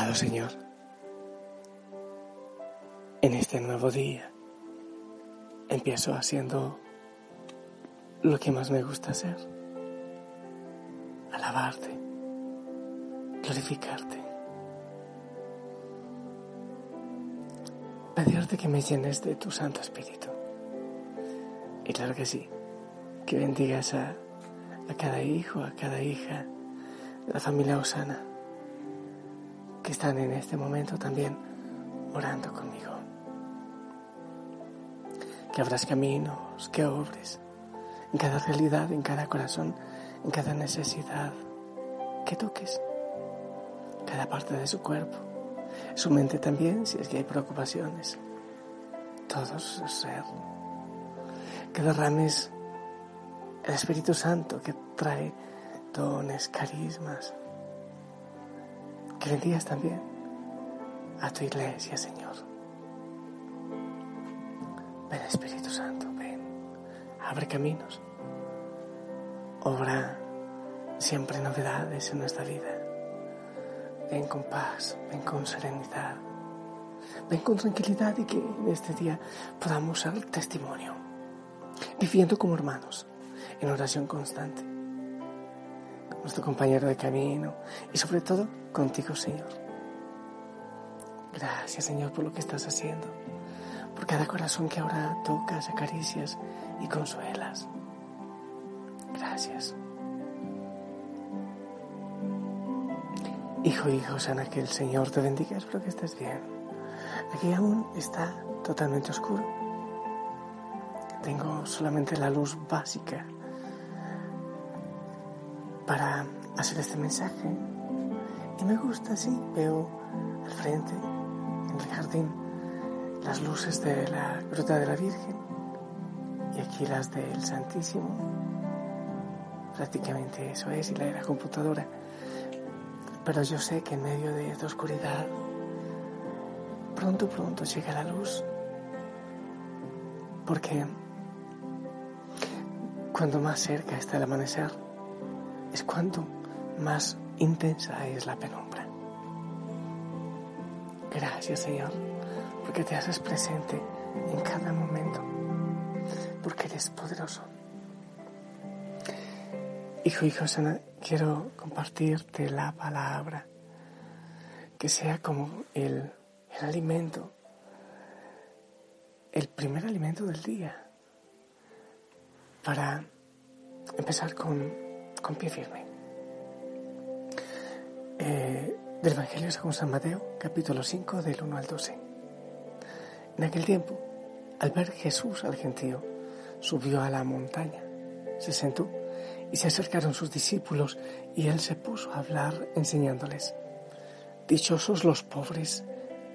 Señor, en este nuevo día empiezo haciendo lo que más me gusta hacer, alabarte, glorificarte, pedirte que me llenes de tu Santo Espíritu. Y claro que sí, que bendigas a, a cada hijo, a cada hija de la familia Osana que están en este momento también orando conmigo. Que abras caminos, que obres en cada realidad, en cada corazón, en cada necesidad, que toques cada parte de su cuerpo, su mente también, si es que hay preocupaciones, todo su ser. Que derrames el Espíritu Santo que trae dones, carismas, que bendigas también a tu iglesia, Señor. Ven Espíritu Santo, ven, abre caminos, obra siempre novedades en nuestra vida. Ven con paz, ven con serenidad, ven con tranquilidad y que en este día podamos ser testimonio, viviendo como hermanos, en oración constante nuestro compañero de camino y sobre todo contigo, Señor. Gracias, Señor, por lo que estás haciendo, por cada corazón que ahora tocas, acaricias y consuelas. Gracias. Hijo, hijo, sana, que el Señor te bendiga, espero que estés bien. Aquí aún está totalmente oscuro. Tengo solamente la luz básica para hacer este mensaje. Y me gusta, sí, veo al frente, en el jardín, las luces de la Gruta de la Virgen y aquí las del Santísimo. Prácticamente eso es, y la de la computadora. Pero yo sé que en medio de esta oscuridad, pronto, pronto llega la luz. Porque cuando más cerca está el amanecer, es cuanto más intensa es la penumbra. Gracias Señor, porque te haces presente en cada momento, porque eres poderoso. Hijo, hijo, sana, quiero compartirte la palabra, que sea como el alimento, el primer alimento del día, para empezar con con pie firme. Eh, del Evangelio según San Mateo, capítulo 5, del 1 al 12. En aquel tiempo, al ver Jesús al gentío, subió a la montaña, se sentó y se acercaron sus discípulos y él se puso a hablar enseñándoles. Dichosos los pobres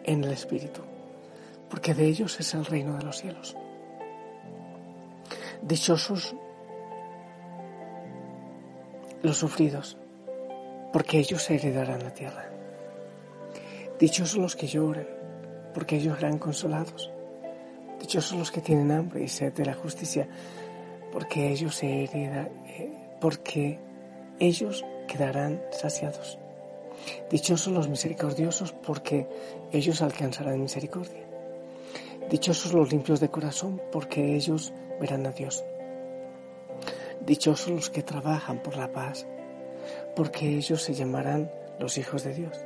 en el espíritu, porque de ellos es el reino de los cielos. Dichosos los sufridos, porque ellos heredarán la tierra. Dichosos los que lloran, porque ellos serán consolados. Dichosos los que tienen hambre y sed de la justicia, porque ellos se eh, porque ellos quedarán saciados. Dichosos los misericordiosos, porque ellos alcanzarán misericordia. Dichosos los limpios de corazón, porque ellos verán a Dios. Dichosos los que trabajan por la paz, porque ellos se llamarán los hijos de Dios.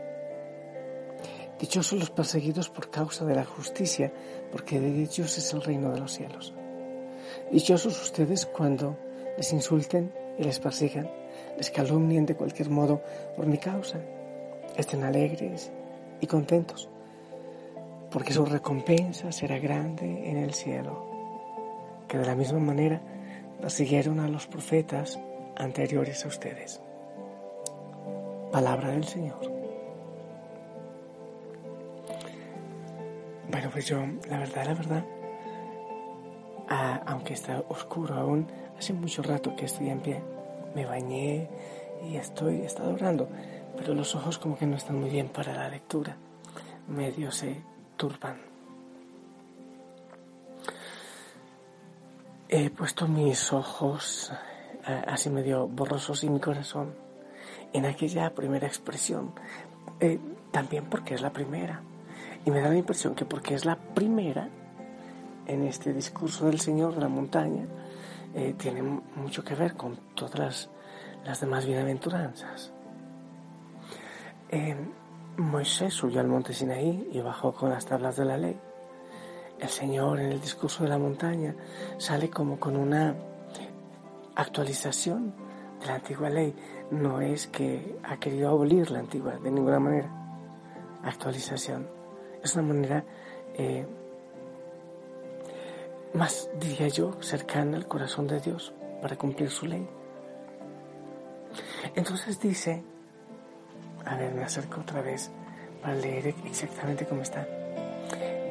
Dichosos los perseguidos por causa de la justicia, porque de ellos es el reino de los cielos. Dichosos ustedes cuando les insulten y les persigan, les calumnien de cualquier modo por mi causa. Estén alegres y contentos, porque su recompensa será grande en el cielo, que de la misma manera siguieron a los profetas anteriores a ustedes. Palabra del Señor. Bueno, pues yo, la verdad, la verdad, aunque está oscuro aún, hace mucho rato que estoy en pie. Me bañé y estoy, he estado orando, pero los ojos como que no están muy bien para la lectura. Medio se turban. He puesto mis ojos eh, así medio borrosos y mi corazón en aquella primera expresión, eh, también porque es la primera. Y me da la impresión que porque es la primera, en este discurso del Señor de la montaña eh, tiene mucho que ver con todas las, demás bienaventuranzas. Moisés subió al monte Sinaí y bajó con las tablas de la ley. El Señor en el discurso de la montaña sale como con una actualización de la antigua ley. No es que ha querido abolir la antigua de ninguna manera. Actualización. Es una manera eh, más, diría yo, cercana al corazón de Dios para cumplir su ley. Entonces dice, a ver, me acerco otra vez para leer exactamente cómo está.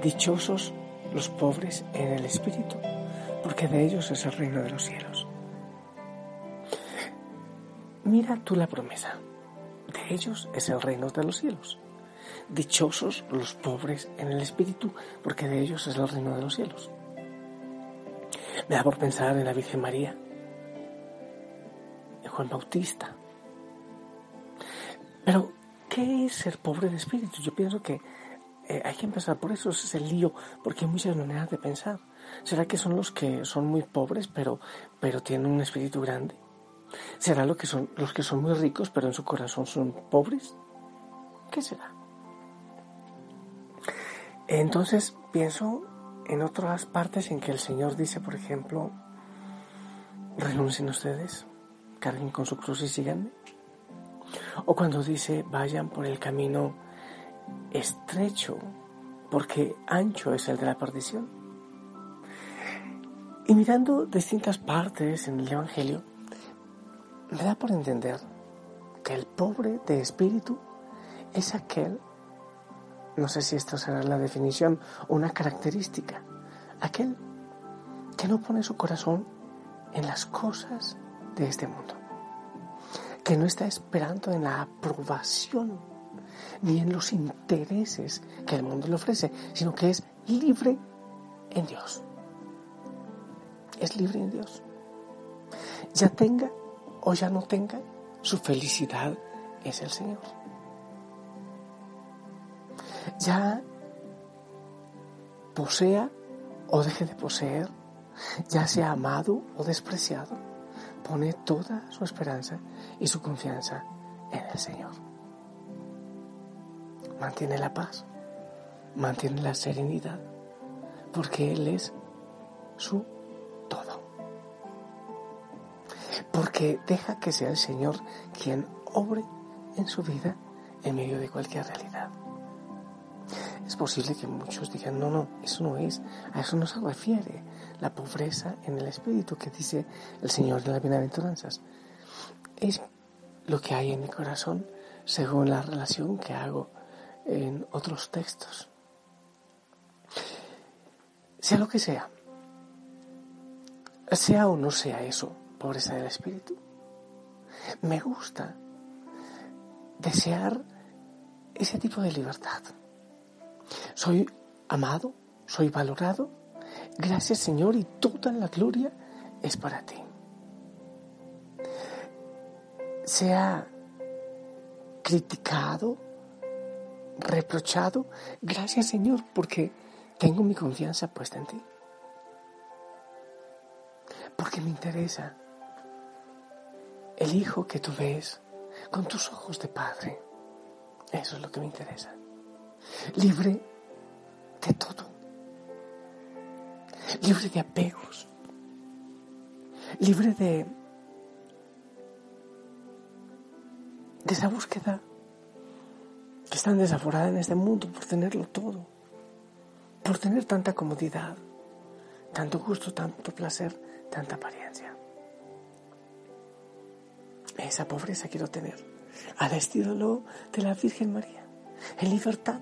Dichosos los pobres en el espíritu, porque de ellos es el reino de los cielos. Mira tú la promesa, de ellos es el reino de los cielos. Dichosos los pobres en el espíritu, porque de ellos es el reino de los cielos. Me da por pensar en la Virgen María, en Juan Bautista. Pero, ¿qué es ser pobre de espíritu? Yo pienso que eh, hay que empezar por eso, ese es el lío, porque hay muchas maneras de pensar. ¿Será que son los que son muy pobres, pero, pero tienen un espíritu grande? ¿Será lo que son, los que son muy ricos, pero en su corazón son pobres? ¿Qué será? Entonces pienso en otras partes en que el Señor dice, por ejemplo, renuncien ustedes, carguen con su cruz y síganme. O cuando dice, vayan por el camino estrecho, porque ancho es el de la perdición. Y mirando distintas partes en el Evangelio, me da por entender que el pobre de espíritu es aquel no sé si esto será la definición una característica. Aquel que no pone su corazón en las cosas de este mundo. Que no está esperando en la aprobación ni en los intereses que el mundo le ofrece, sino que es libre en Dios. Es libre en Dios. Ya tenga o ya no tenga, su felicidad es el Señor ya posea o deje de poseer, ya sea amado o despreciado, pone toda su esperanza y su confianza en el Señor. Mantiene la paz, mantiene la serenidad, porque Él es su todo. Porque deja que sea el Señor quien obre en su vida en medio de cualquier realidad. Es posible que muchos digan, no, no, eso no es, a eso no se refiere la pobreza en el espíritu que dice el Señor de las bienaventuranzas. Es lo que hay en mi corazón según la relación que hago en otros textos. Sea lo que sea, sea o no sea eso, pobreza del espíritu, me gusta desear ese tipo de libertad soy amado, soy valorado. Gracias Señor y toda la gloria es para ti. Sea criticado, reprochado, gracias Señor porque tengo mi confianza puesta en ti. Porque me interesa el hijo que tú ves con tus ojos de padre. Eso es lo que me interesa. Libre de todo, libre de apegos, libre de, de esa búsqueda que es tan desaforada en este mundo por tenerlo todo. por tener tanta comodidad, tanto gusto, tanto placer, tanta apariencia. Esa pobreza quiero tener, al estilo de la Virgen María, en libertad.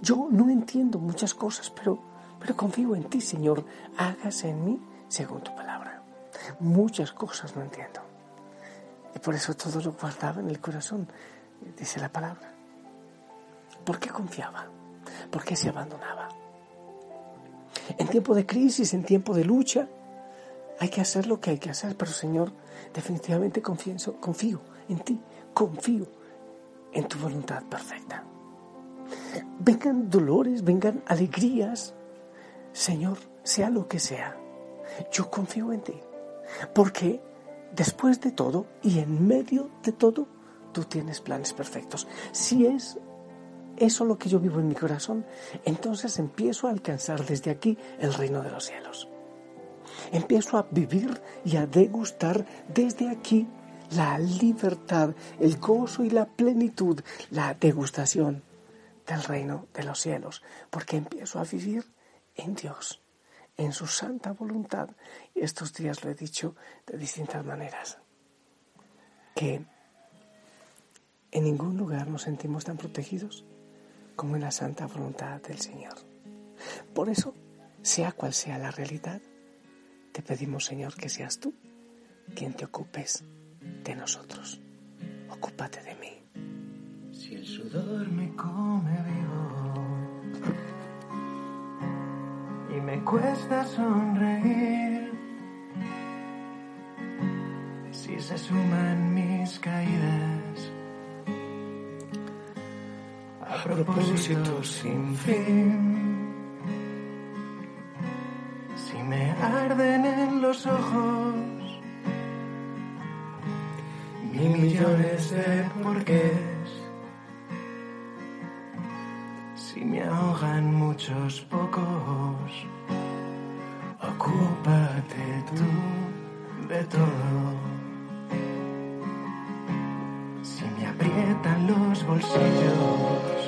Yo no entiendo muchas cosas, pero, pero confío en ti, Señor. Hágase en mí según tu palabra. Muchas cosas no entiendo. Y por eso todo lo guardaba en el corazón, dice la palabra. ¿Por qué confiaba? ¿Por qué se abandonaba? En tiempo de crisis, en tiempo de lucha, hay que hacer lo que hay que hacer, pero Señor, definitivamente confío, confío en ti, confío en tu voluntad perfecta. Vengan dolores, vengan alegrías, Señor, sea lo que sea, yo confío en ti, porque después de todo y en medio de todo, tú tienes planes perfectos. Si es eso lo que yo vivo en mi corazón, entonces empiezo a alcanzar desde aquí el reino de los cielos. Empiezo a vivir y a degustar desde aquí la libertad, el gozo y la plenitud, la degustación del reino de los cielos, porque empiezo a vivir en Dios, en su santa voluntad. Estos días lo he dicho de distintas maneras, que en ningún lugar nos sentimos tan protegidos como en la santa voluntad del Señor. Por eso, sea cual sea la realidad, te pedimos, Señor, que seas tú quien te ocupes de nosotros. Ocúpate de mí. Si el sudor me come vivo y me cuesta sonreír, si se suman mis caídas propósito sin fin. me arden en los ojos mil millones de porqués. Si me ahogan muchos pocos, ocúpate tú de todo. Si me aprietan los bolsillos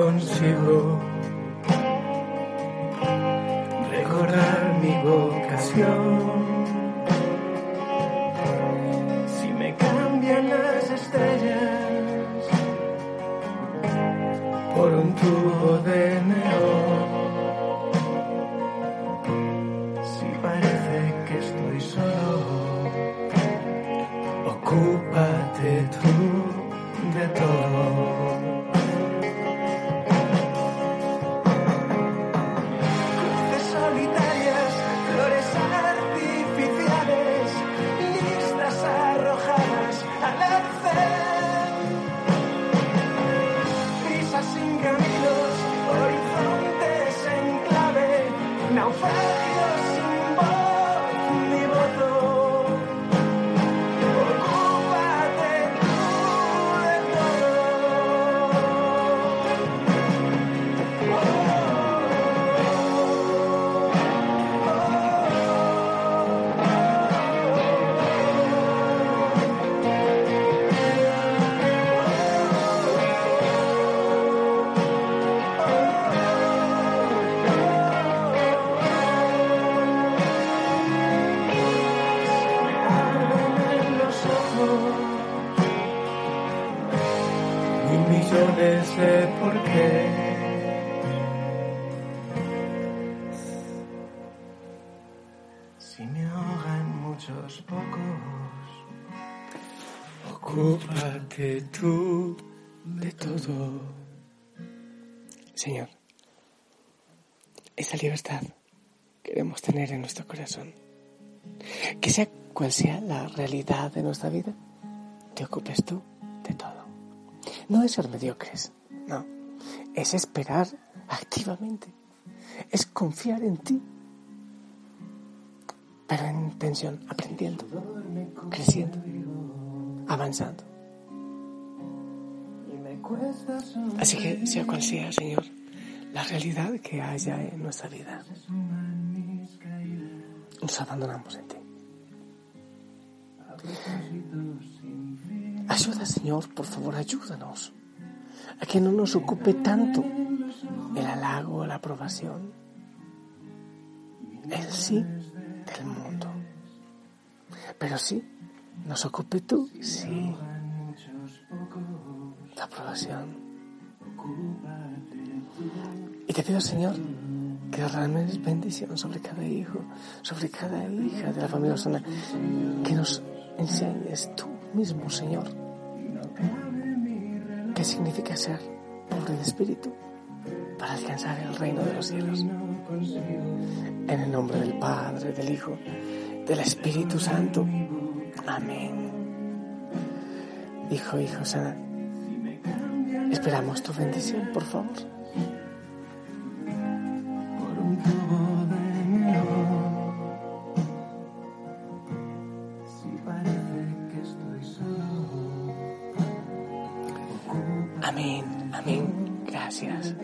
consigo recordar mi vocación. Ocúpate tú de todo. Señor, esa libertad queremos tener en nuestro corazón. Que sea cual sea la realidad de nuestra vida, te ocupes tú de todo. No es ser mediocres, no, es esperar activamente, es confiar en ti, pero en tensión, aprendiendo, creciendo, avanzando. Así que sea cual sea, Señor, la realidad que haya en nuestra vida, nos abandonamos en ti. Ayuda, Señor, por favor, ayúdanos a que no nos ocupe tanto el halago, la aprobación, el sí del mundo. Pero sí, nos ocupe tú, sí, la aprobación. Y te pido, Señor, que derrames bendición sobre cada hijo, sobre cada hija de la familia Osana, que nos enseñes tú mismo, Señor, qué significa ser pobre de espíritu para alcanzar el reino de los cielos. En el nombre del Padre, del Hijo, del Espíritu Santo. Amén. Hijo, hijo, sana. Esperamos tu bendición, por favor. Amén, amén, gracias.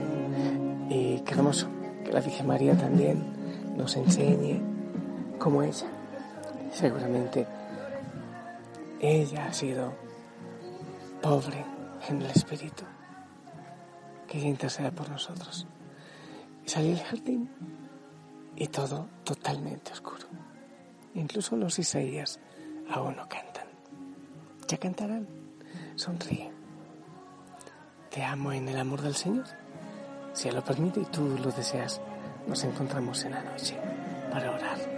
Y queremos que la Virgen María también nos enseñe como ella. Seguramente ella ha sido pobre en el espíritu. Que ella interceda por nosotros. Y salí al jardín y todo totalmente oscuro. Incluso los Isaías aún no cantan. Ya cantarán. Sonríe. Te amo en el amor del Señor. Si Él lo permite y tú lo deseas, nos encontramos en la noche para orar.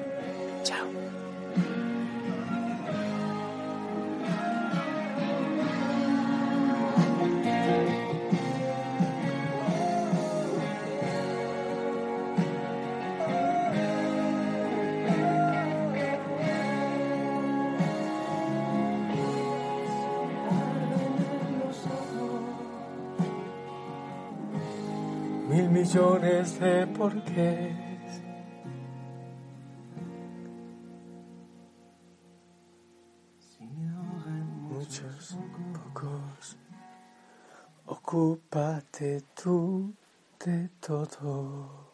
Millones de porqués. Muchos, pocos, ocúpate tú de todo.